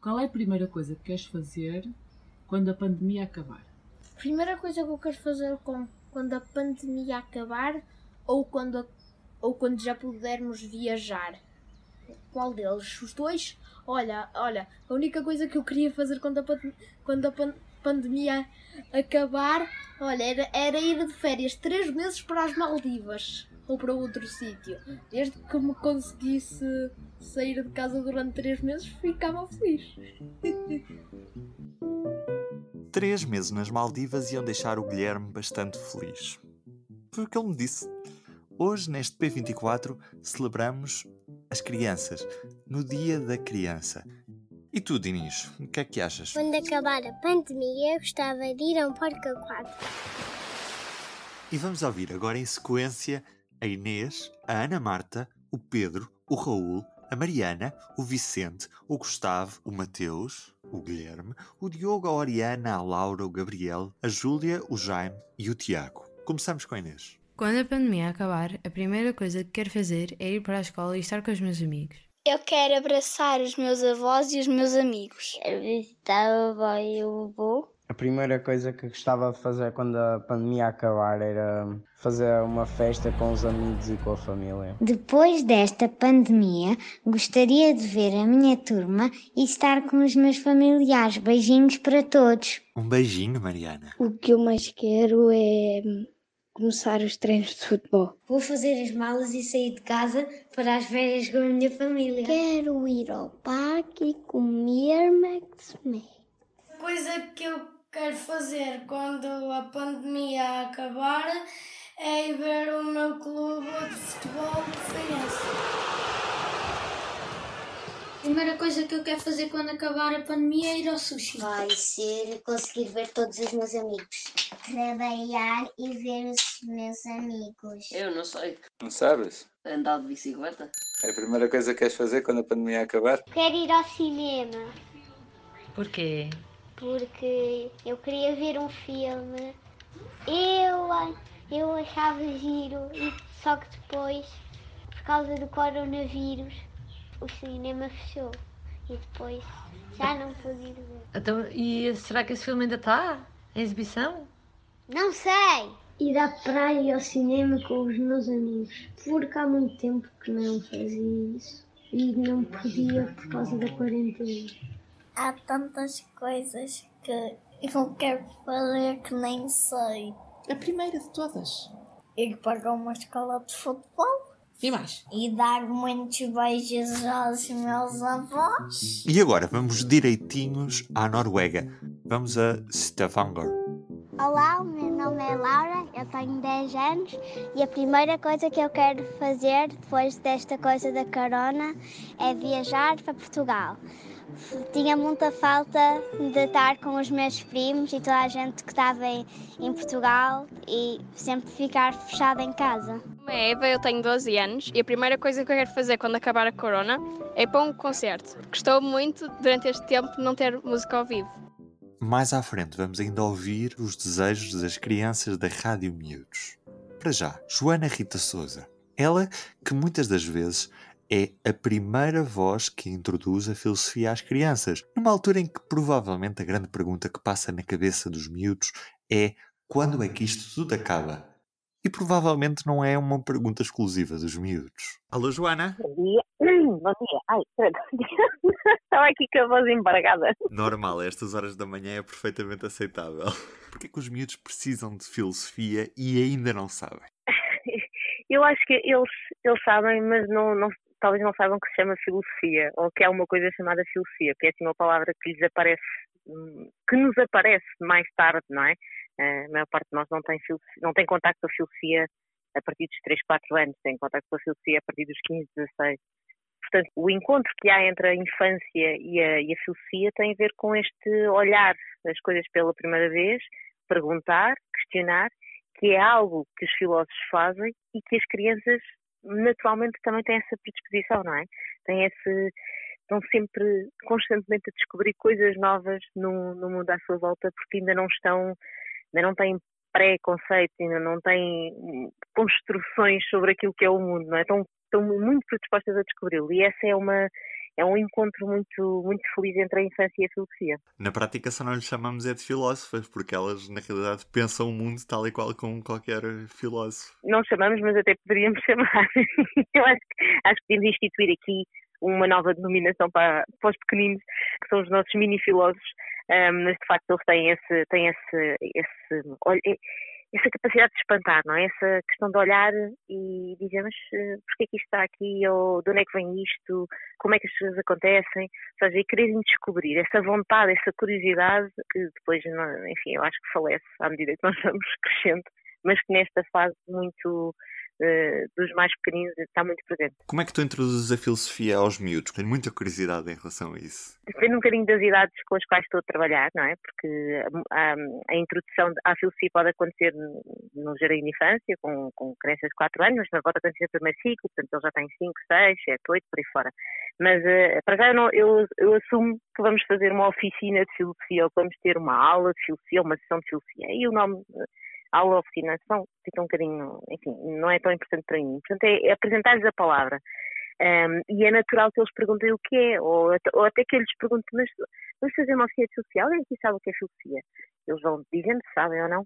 Qual é a primeira coisa que queres fazer quando a pandemia acabar? Primeira coisa que eu quero fazer com, quando a pandemia acabar ou quando, ou quando já pudermos viajar. Qual deles? Os dois? Olha, olha, a única coisa que eu queria fazer quando a, quando a pan- pandemia acabar, olha, era, era ir de férias três meses para as Maldivas ou para outro sítio. Desde que me conseguisse sair de casa durante três meses, ficava feliz. Três meses nas Maldivas iam deixar o Guilherme bastante feliz. Foi o que ele me disse. Hoje, neste P24, celebramos as crianças, no Dia da Criança. E tu, Dinis, o que é que achas? Quando acabar a pandemia, eu gostava de ir a um parque aquático. E vamos ouvir agora em sequência a Inês, a Ana Marta, o Pedro, o Raul, a Mariana, o Vicente, o Gustavo, o Mateus, o Guilherme, o Diogo, a Oriana, a Laura, o Gabriel, a Júlia, o Jaime e o Tiago. Começamos com a Inês. Quando a pandemia acabar, a primeira coisa que quero fazer é ir para a escola e estar com os meus amigos. Eu quero abraçar os meus avós e os meus amigos. Quero visitar a avó e o avô. A primeira coisa que gostava de fazer quando a pandemia acabar era fazer uma festa com os amigos e com a família. Depois desta pandemia, gostaria de ver a minha turma e estar com os meus familiares. Beijinhos para todos. Um beijinho, Mariana. O que eu mais quero é começar os treinos de futebol. Vou fazer as malas e sair de casa para as férias com a minha família. Quero ir ao parque e comer Max coisa que eu quero fazer quando a pandemia acabar é ir ver o meu clube de futebol de Feirense. A primeira coisa que eu quero fazer quando acabar a pandemia é ir ao sushi. Vai ser conseguir ver todos os meus amigos. Trabalhar e ver os meus amigos. Eu não sei. Não sabes? Andar de bicicleta? É a primeira coisa que queres fazer quando a pandemia acabar? Quero ir ao cinema Porquê? Porque eu queria ver um filme. Eu, eu achava giro, e só que depois, por causa do coronavírus, o cinema fechou. E depois já não pude ir ver. Então, e será que esse filme ainda está? Em exibição? Não sei! Ir à praia e ao cinema com os meus amigos. Porque há muito tempo que não fazia isso. E não podia por causa da quarentena. Há tantas coisas que eu quero fazer que nem sei. A primeira de todas. Ir para uma escola de futebol E mais? e dar muitos beijos aos meus avós. E agora vamos direitinhos à Noruega. Vamos a Stavanger. Olá, o meu nome é Laura, eu tenho 10 anos e a primeira coisa que eu quero fazer depois desta coisa da corona é viajar para Portugal. Tinha muita falta de estar com os meus primos e toda a gente que estava em, em Portugal e sempre ficar fechada em casa. Meu nome é Eva, eu tenho 12 anos e a primeira coisa que eu quero fazer quando acabar a corona é ir para um concerto. Gostou muito durante este tempo de não ter música ao vivo. Mais à frente vamos ainda ouvir os desejos das crianças da Rádio Miúdos. Para já, Joana Rita Souza. Ela que muitas das vezes é a primeira voz que introduz a filosofia às crianças, numa altura em que provavelmente a grande pergunta que passa na cabeça dos miúdos é quando é que isto tudo acaba? E provavelmente não é uma pergunta exclusiva dos miúdos. Alô, Joana? Bom dia. Bom dia. Ai. Estava aqui com a voz embargada. Normal, a estas horas da manhã é perfeitamente aceitável. Porquê que os miúdos precisam de filosofia e ainda não sabem? Eu acho que eles, eles sabem, mas não, não, talvez não saibam que se chama filosofia ou que há uma coisa chamada filosofia, porque é assim uma palavra que lhes aparece, hum, que nos aparece mais tarde, não é? A maior parte de nós não tem, não tem contacto com a filosofia a partir dos 3, 4 anos, tem contacto com a filosofia a partir dos 15, 16. Portanto, o encontro que há entre a infância e a, e a filosofia tem a ver com este olhar as coisas pela primeira vez, perguntar, questionar, que é algo que os filósofos fazem e que as crianças naturalmente também têm essa predisposição, não é? Têm esse, estão sempre constantemente a descobrir coisas novas no, no mundo à sua volta porque ainda não estão, ainda não têm pré-conceito, ainda não têm construções sobre aquilo que é o mundo, não é? Estão, estão muito predispostas a descobri-lo e essa é uma é um encontro muito, muito feliz entre a infância e a filosofia. Na prática só não lhes chamamos é de filósofas, porque elas na realidade pensam o mundo tal e qual como qualquer filósofo. Não chamamos, mas até poderíamos chamar. Eu acho, acho que podemos instituir aqui uma nova denominação para, para os pequeninos, que são os nossos mini-filósofos, um, mas de facto eles têm esse, têm esse, esse olha, essa capacidade de espantar, não é? Essa questão de olhar e dizer, mas uh, porquê que isto está aqui? Ou de onde é que vem isto? Como é que as coisas acontecem? Ou seja, e quererem descobrir essa vontade, essa curiosidade que depois, enfim, eu acho que falece à medida que nós vamos crescendo, mas que nesta fase muito dos mais pequeninos está muito presente. Como é que tu introduzes a filosofia aos miúdos? Tenho muita curiosidade em relação a isso. Depende um bocadinho das idades com as quais estou a trabalhar, não é? Porque a, a introdução à filosofia pode acontecer no jardim de infância, com, com crianças de 4 anos, mas pode acontecer no primeiro ciclo, portanto ele já tem 5, 6, 7, 8, por aí fora. Mas uh, para já eu, não, eu, eu, assumo que vamos fazer uma oficina de filosofia ou que vamos ter uma aula de filosofia, uma sessão de filosofia. E o nome oficina são, fica um bocadinho, enfim, não é tão importante para mim. Portanto, é, é apresentar-lhes a palavra. Um, e é natural que eles perguntem o que é, ou, ou até que eu lhes pergunte, mas vamos fazer uma oficina social e aqui sabe o que é filosofia? Eles vão dizendo sabem ou não.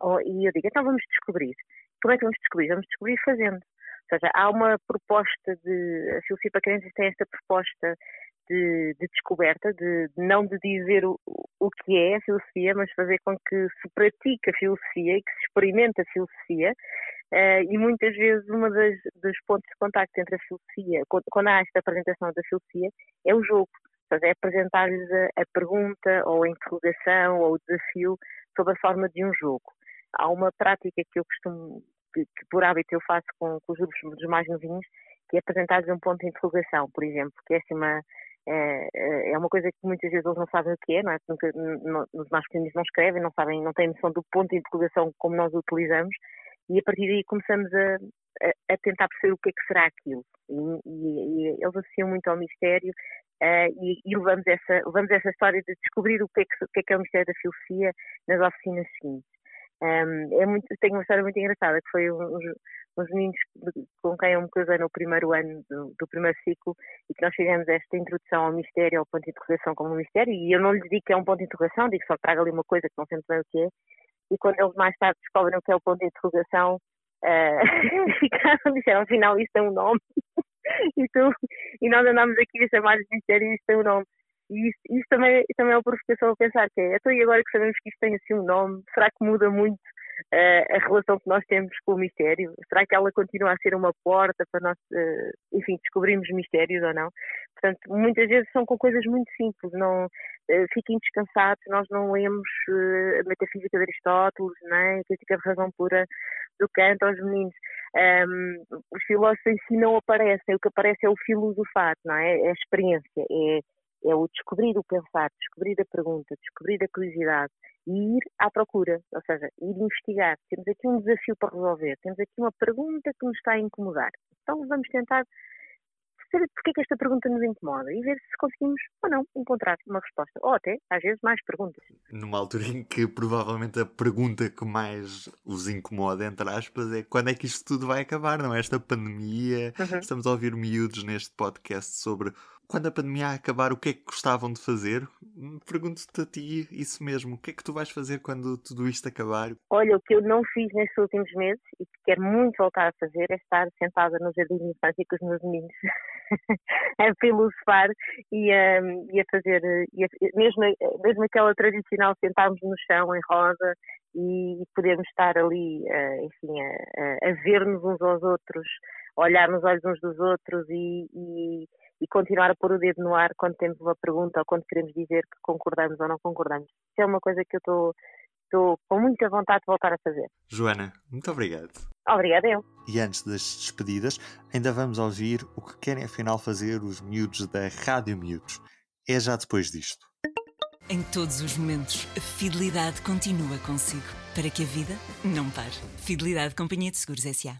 Ou, e eu digo, então vamos descobrir. Como é que vamos descobrir? Vamos descobrir fazendo. Ou seja, há uma proposta de. A filosofia para crianças tem esta proposta de, de descoberta, de, não de dizer o, o que é a filosofia, mas fazer com que se pratique a filosofia e que se experimente a filosofia. Uh, e muitas vezes uma das, dos pontos de contacto entre a filosofia, quando, quando há esta apresentação da filosofia, é o jogo. É apresentar-lhes a, a, pergunta ou a interrogação ou o desafio sob a forma de um jogo. Há uma prática que eu costumo, que, que por hábito eu faço com, com os grupos dos mais novinhos, que é apresentar-lhes um ponto de interrogação, por exemplo, que é assim uma, é, é, é uma coisa que muitas vezes eles não sabem o que é, não é? Nunca, não, os mais pequenos não escrevem, não sabem, não têm noção do ponto de interrogação como nós o utilizamos e a partir daí começamos a, a, a tentar perceber o que é que será aquilo. E, e, e eles associam muito ao mistério uh, e, e, levamos, essa, levamos essa história de descobrir o que é que, o que, é, que é o mistério da filosofia nas oficinas seguintes. Um, é muito, tenho uma história muito engraçada que foi uns, uns meninos com quem eu me casei no primeiro ano do, do, primeiro ciclo e que nós fizemos esta introdução ao mistério, ao ponto de interrogação como um mistério e eu não lhes digo que é um ponto de interrogação, digo só que trago ali uma coisa que não sei bem o que é. E quando eles mais tarde descobrem o que é o ponto de interrogação uh, ficaram, disseram afinal isto tem um nome. E, nós andámos aqui a chamar de mistério e isto tem um nome. E isso, isso, também, também é uma provocação a pensar que é, então e agora que sabemos que isto tem assim um nome, será que muda muito a relação que nós temos com o mistério? Será que ela continua a ser uma porta para nós, uh, enfim, descobrirmos mistérios ou não? Portanto, muitas vezes são com coisas muito simples, não uh, fiquem descansados, nós não lemos a metafísica de Aristóteles, nem a crítica de razão pura do Kant aos meninos. Um, os filósofos em si não aparecem, o que aparece é o filosofar, não é? É a experiência, é é o descobrir o pensar, descobrir a pergunta, descobrir a curiosidade e ir à procura, ou seja, ir investigar. Temos aqui um desafio para resolver, temos aqui uma pergunta que nos está a incomodar. Então vamos tentar perceber porque é que esta pergunta nos incomoda e ver se conseguimos ou não encontrar uma resposta. Ou até, às vezes, mais perguntas. Numa altura em que provavelmente a pergunta que mais os incomoda, entre aspas, é quando é que isto tudo vai acabar, não é? Esta pandemia. Uhum. Estamos a ouvir miúdos neste podcast sobre quando a pandemia acabar, o que é que gostavam de fazer? Pergunto-te a ti isso mesmo. O que é que tu vais fazer quando tudo isto acabar? Olha, o que eu não fiz nestes últimos meses e que quero muito voltar a fazer é estar sentada no jardim de infância com os meus meninos a filosofar e a, e a fazer, e a, mesmo, mesmo aquela tradicional sentarmos no chão em rosa e podermos estar ali, enfim, a, a ver-nos uns aos outros, olhar nos olhos uns dos outros e, e e continuar a pôr o dedo no ar quando temos uma pergunta ou quando queremos dizer que concordamos ou não concordamos. Isso é uma coisa que eu estou estou com muita vontade de voltar a fazer. Joana, muito obrigado. Obrigada eu. E antes das despedidas, ainda vamos ouvir o que querem afinal fazer os miúdos da Rádio Miúdos. É já depois disto. Em todos os momentos, a fidelidade continua consigo, para que a vida não pare. Fidelidade Companhia de Seguros S.A.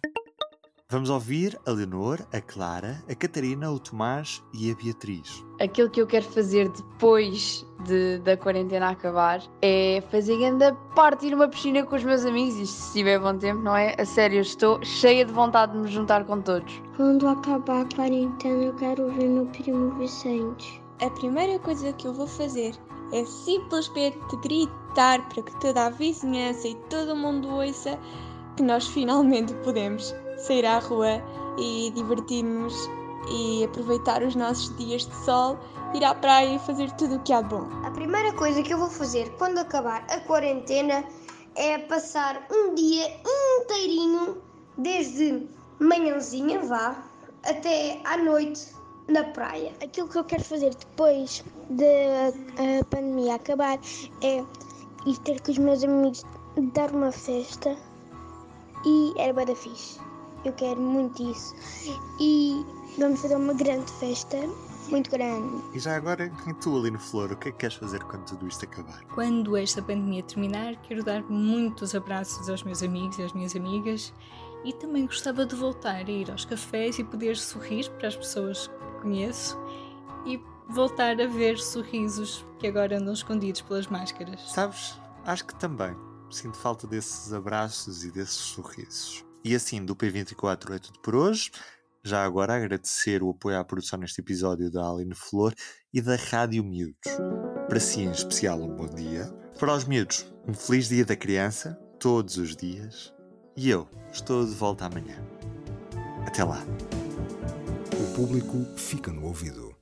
Vamos ouvir a Leonor, a Clara, a Catarina, o Tomás e a Beatriz. Aquilo que eu quero fazer depois de, da quarentena acabar é fazer grande parte ir numa piscina com os meus amigos, isto se tiver bom tempo, não é? A sério, eu estou cheia de vontade de me juntar com todos. Quando acabar a quarentena, eu quero ver meu primo Vicente. A primeira coisa que eu vou fazer é simplesmente gritar para que toda a vizinhança e todo mundo ouça que nós finalmente podemos sair à rua e divertir-nos e aproveitar os nossos dias de sol, ir à praia e fazer tudo o que há de bom. A primeira coisa que eu vou fazer quando acabar a quarentena é passar um dia inteirinho, desde manhãzinha vá até à noite na praia. Aquilo que eu quero fazer depois da pandemia acabar é ir ter com os meus amigos dar uma festa e era bada fixe. Eu quero muito isso. E vamos fazer uma grande festa, muito grande. E já agora, e tu, Aline Flor, o que é que queres fazer quando tudo isto acabar? Quando esta pandemia terminar, quero dar muitos abraços aos meus amigos e às minhas amigas e também gostava de voltar a ir aos cafés e poder sorrir para as pessoas que conheço e voltar a ver sorrisos que agora andam escondidos pelas máscaras. Sabes, acho que também sinto falta desses abraços e desses sorrisos. E assim, do P24 é tudo por hoje. Já agora agradecer o apoio à produção neste episódio da Aline Flor e da Rádio Miúdos. Para si em especial um bom dia. Para os miúdos, um feliz dia da criança, todos os dias. E eu estou de volta amanhã. Até lá. O público fica no ouvido.